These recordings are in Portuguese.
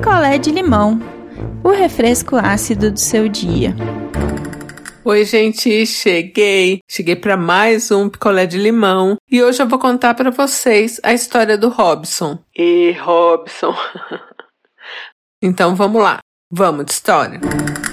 picolé de limão, o refresco ácido do seu dia. Oi, gente, cheguei. Cheguei para mais um picolé de limão e hoje eu vou contar para vocês a história do Robson. E Robson. então vamos lá. Vamos de história.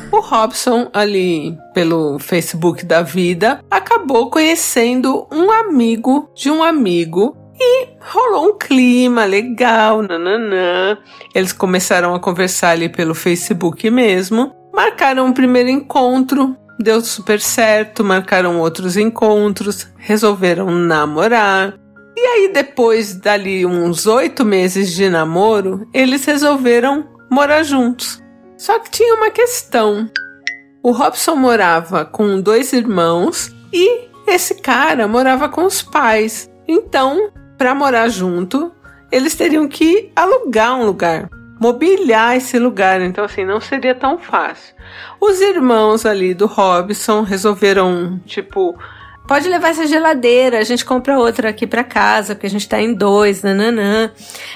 O Robson, ali pelo Facebook da vida, acabou conhecendo um amigo de um amigo e rolou um clima legal, nananã. Eles começaram a conversar ali pelo Facebook mesmo. Marcaram um primeiro encontro, deu super certo, marcaram outros encontros, resolveram namorar. E aí, depois dali uns oito meses de namoro, eles resolveram morar juntos. Só que tinha uma questão. O Robson morava com dois irmãos e esse cara morava com os pais. Então, para morar junto, eles teriam que alugar um lugar, mobiliar esse lugar. Então, assim, não seria tão fácil. Os irmãos ali do Robson resolveram, tipo, pode levar essa geladeira, a gente compra outra aqui para casa, porque a gente tá em dois, nananã.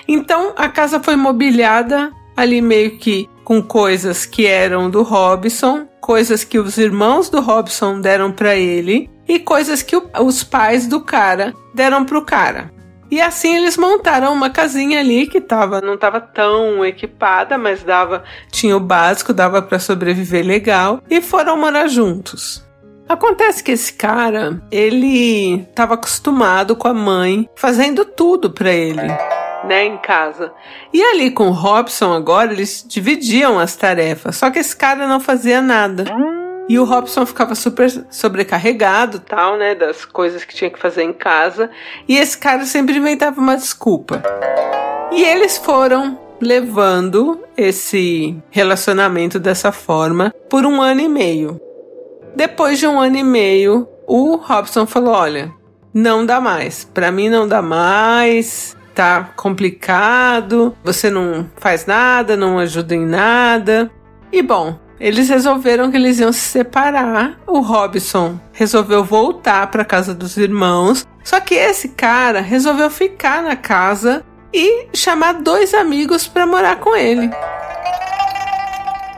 Então, a casa foi mobiliada ali meio que com coisas que eram do Robson, coisas que os irmãos do Robson deram para ele e coisas que os pais do cara deram pro cara. E assim eles montaram uma casinha ali que tava, não estava tão equipada, mas dava, tinha o básico, dava para sobreviver legal e foram morar juntos. Acontece que esse cara, ele estava acostumado com a mãe fazendo tudo para ele, né, em casa. E ali com o Robson agora eles dividiam as tarefas, só que esse cara não fazia nada. E o Robson ficava super sobrecarregado, tal, né, das coisas que tinha que fazer em casa, e esse cara sempre inventava uma desculpa. E eles foram levando esse relacionamento dessa forma por um ano e meio. Depois de um ano e meio, o Robson falou: "Olha, não dá mais. Para mim não dá mais. Tá complicado. Você não faz nada, não ajuda em nada." E bom, eles resolveram que eles iam se separar. O Robson resolveu voltar para casa dos irmãos. Só que esse cara resolveu ficar na casa e chamar dois amigos para morar com ele.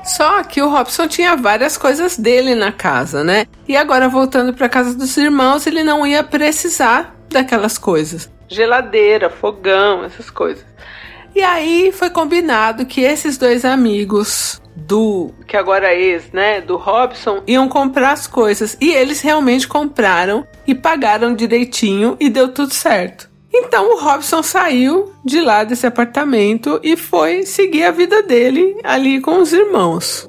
Só que o Robson tinha várias coisas dele na casa, né? E agora voltando para casa dos irmãos, ele não ia precisar daquelas coisas. Geladeira, fogão, essas coisas. E aí foi combinado que esses dois amigos do que agora é ex, né, do Robson, iam comprar as coisas e eles realmente compraram e pagaram direitinho e deu tudo certo. Então o Robson saiu de lá desse apartamento e foi seguir a vida dele ali com os irmãos.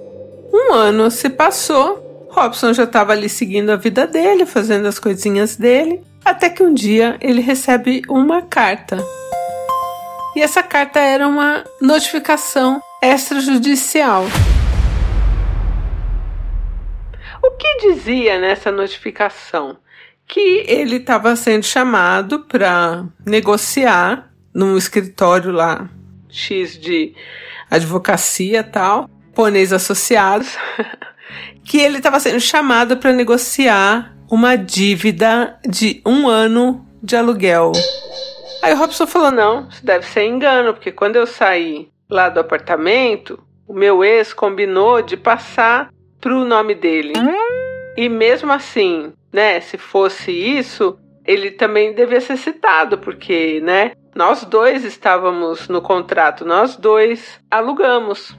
Um ano se passou, Robson já estava ali seguindo a vida dele, fazendo as coisinhas dele, até que um dia ele recebe uma carta. E essa carta era uma notificação extrajudicial. O que dizia nessa notificação? Que ele estava sendo chamado para negociar num escritório lá X de advocacia tal, pôneis associados, que ele estava sendo chamado para negociar uma dívida de um ano de aluguel. Aí o Robson falou: não, isso deve ser engano, porque quando eu saí lá do apartamento, o meu ex combinou de passar pro nome dele. E mesmo assim, né, se fosse isso, ele também devia ser citado, porque, né, nós dois estávamos no contrato, nós dois alugamos.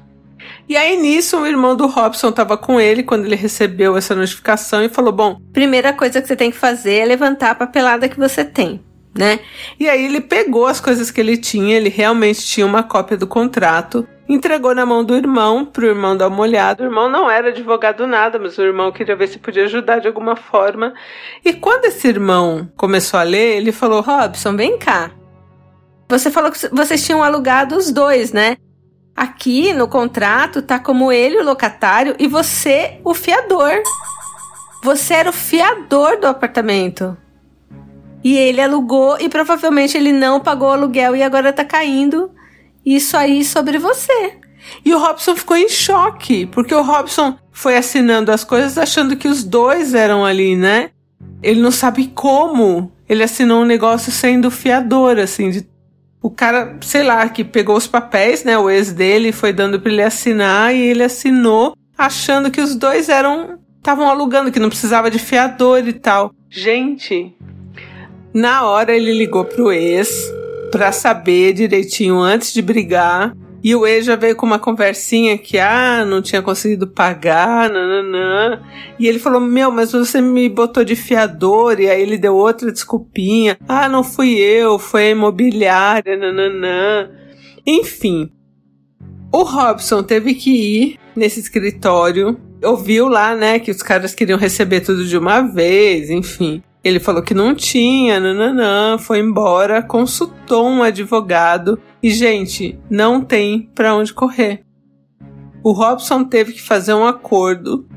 E aí nisso, o irmão do Robson estava com ele quando ele recebeu essa notificação e falou: "Bom, primeira coisa que você tem que fazer é levantar a papelada que você tem né? E aí ele pegou as coisas que ele tinha, ele realmente tinha uma cópia do contrato, entregou na mão do irmão, pro irmão dar uma olhada. O irmão não era advogado nada, mas o irmão queria ver se podia ajudar de alguma forma. E quando esse irmão começou a ler, ele falou: Robson, vem cá. Você falou que vocês tinham alugado os dois, né? Aqui no contrato tá como ele o locatário e você o fiador. Você era o fiador do apartamento. E ele alugou e provavelmente ele não pagou o aluguel e agora tá caindo isso aí sobre você. E o Robson ficou em choque, porque o Robson foi assinando as coisas achando que os dois eram ali, né? Ele não sabe como ele assinou um negócio sendo fiador, assim, de o cara, sei lá, que pegou os papéis, né? O ex dele foi dando para ele assinar e ele assinou achando que os dois eram estavam alugando, que não precisava de fiador e tal. Gente, na hora ele ligou pro ex para saber direitinho antes de brigar e o ex já veio com uma conversinha que, ah, não tinha conseguido pagar, nananã. E ele falou: Meu, mas você me botou de fiador. E aí ele deu outra desculpinha. Ah, não fui eu, foi a imobiliária, nananã. Enfim. O Robson teve que ir nesse escritório. Ouviu lá, né, que os caras queriam receber tudo de uma vez, enfim. Ele falou que não tinha, nananã, foi embora, consultou um advogado e, gente, não tem para onde correr. O Robson teve que fazer um acordo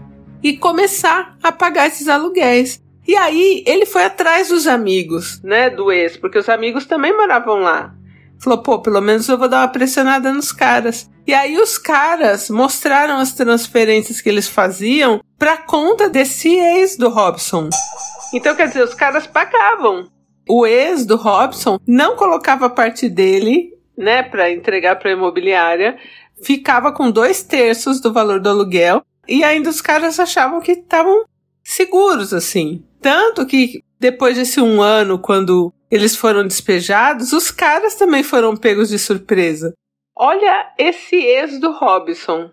e começar a pagar esses aluguéis. E aí ele foi atrás dos amigos, né, do ex, porque os amigos também moravam lá. Falou, pô, pelo menos eu vou dar uma pressionada nos caras. E aí os caras mostraram as transferências que eles faziam pra conta desse ex do Robson. Então, quer dizer, os caras pagavam. O ex do Robson não colocava parte dele, né, para entregar para a imobiliária, ficava com dois terços do valor do aluguel e ainda os caras achavam que estavam seguros, assim. Tanto que depois desse um ano, quando eles foram despejados, os caras também foram pegos de surpresa. Olha esse ex do Robson.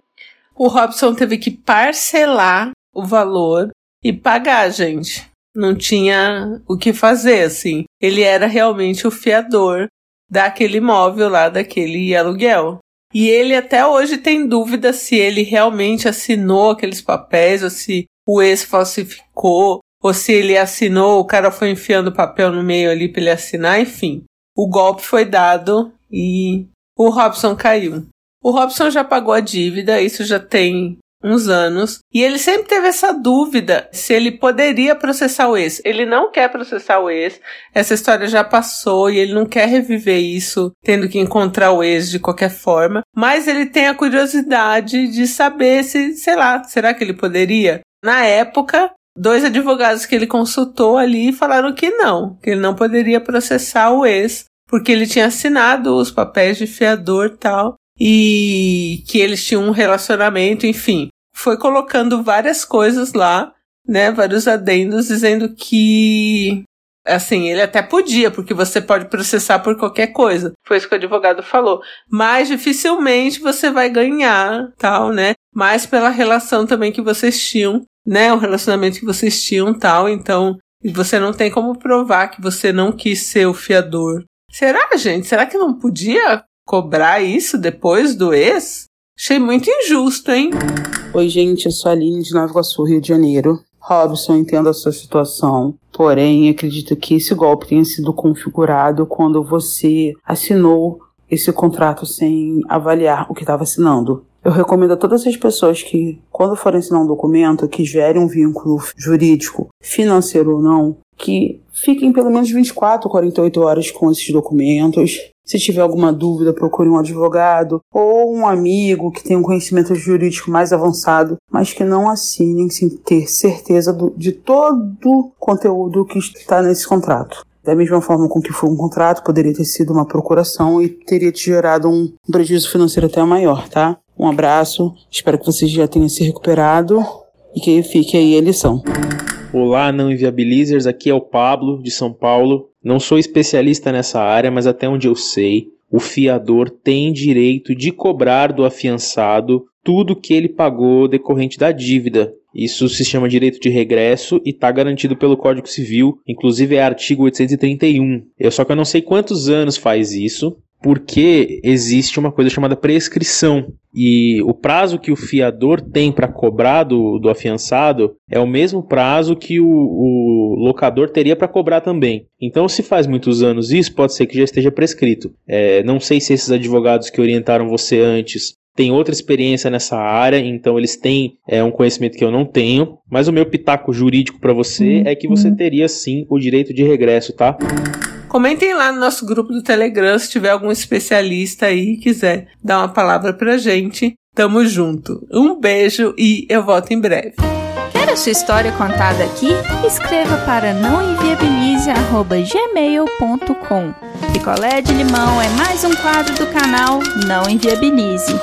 O Robson teve que parcelar o valor e pagar, gente não tinha o que fazer, assim. Ele era realmente o fiador daquele imóvel lá, daquele aluguel. E ele até hoje tem dúvida se ele realmente assinou aqueles papéis ou se o ex falsificou ou se ele assinou, o cara foi enfiando papel no meio ali para ele assinar, enfim. O golpe foi dado e o Robson caiu. O Robson já pagou a dívida, isso já tem uns anos, e ele sempre teve essa dúvida se ele poderia processar o ex. Ele não quer processar o ex, essa história já passou e ele não quer reviver isso, tendo que encontrar o ex de qualquer forma, mas ele tem a curiosidade de saber se, sei lá, será que ele poderia? Na época, dois advogados que ele consultou ali falaram que não, que ele não poderia processar o ex, porque ele tinha assinado os papéis de fiador tal, e que eles tinham um relacionamento, enfim. Foi colocando várias coisas lá, né, vários adendos dizendo que assim, ele até podia, porque você pode processar por qualquer coisa. Foi isso que o advogado falou. Mas dificilmente você vai ganhar, tal, né? Mais pela relação também que vocês tinham, né? O relacionamento que vocês tinham, tal. Então, você não tem como provar que você não quis ser o fiador. Será, gente? Será que não podia cobrar isso depois do ex? Achei muito injusto, hein? Oi, gente, eu sou a Aline de Nova Iguaçu, Rio de Janeiro. Robson, entendo a sua situação, porém acredito que esse golpe tenha sido configurado quando você assinou esse contrato sem avaliar o que estava assinando. Eu recomendo a todas as pessoas que, quando forem assinar um documento, que gerem um vínculo jurídico, financeiro ou não, que fiquem pelo menos 24, 48 horas com esses documentos, se tiver alguma dúvida, procure um advogado ou um amigo que tenha um conhecimento jurídico mais avançado, mas que não assinem sem ter certeza do, de todo o conteúdo que está nesse contrato. Da mesma forma com que foi um contrato, poderia ter sido uma procuração e teria te gerado um prejuízo financeiro até maior, tá? Um abraço, espero que vocês já tenham se recuperado e que fique aí a lição. Olá, não inviabilizers, aqui é o Pablo de São Paulo. Não sou especialista nessa área, mas até onde eu sei, o fiador tem direito de cobrar do afiançado tudo que ele pagou decorrente da dívida. Isso se chama direito de regresso e está garantido pelo Código Civil, inclusive é artigo 831. Eu só que eu não sei quantos anos faz isso, porque existe uma coisa chamada prescrição. E o prazo que o fiador tem para cobrar do, do afiançado é o mesmo prazo que o, o locador teria para cobrar também. Então, se faz muitos anos isso, pode ser que já esteja prescrito. É, não sei se esses advogados que orientaram você antes têm outra experiência nessa área, então eles têm é, um conhecimento que eu não tenho. Mas o meu pitaco jurídico para você é que você teria sim o direito de regresso, tá? Comentem lá no nosso grupo do Telegram se tiver algum especialista aí e quiser dar uma palavra pra gente. Tamo junto. Um beijo e eu volto em breve. Quer a sua história contada aqui? Escreva para nãoenviabilize@gmail.com. Picolé de limão é mais um quadro do canal Não Enviabilize.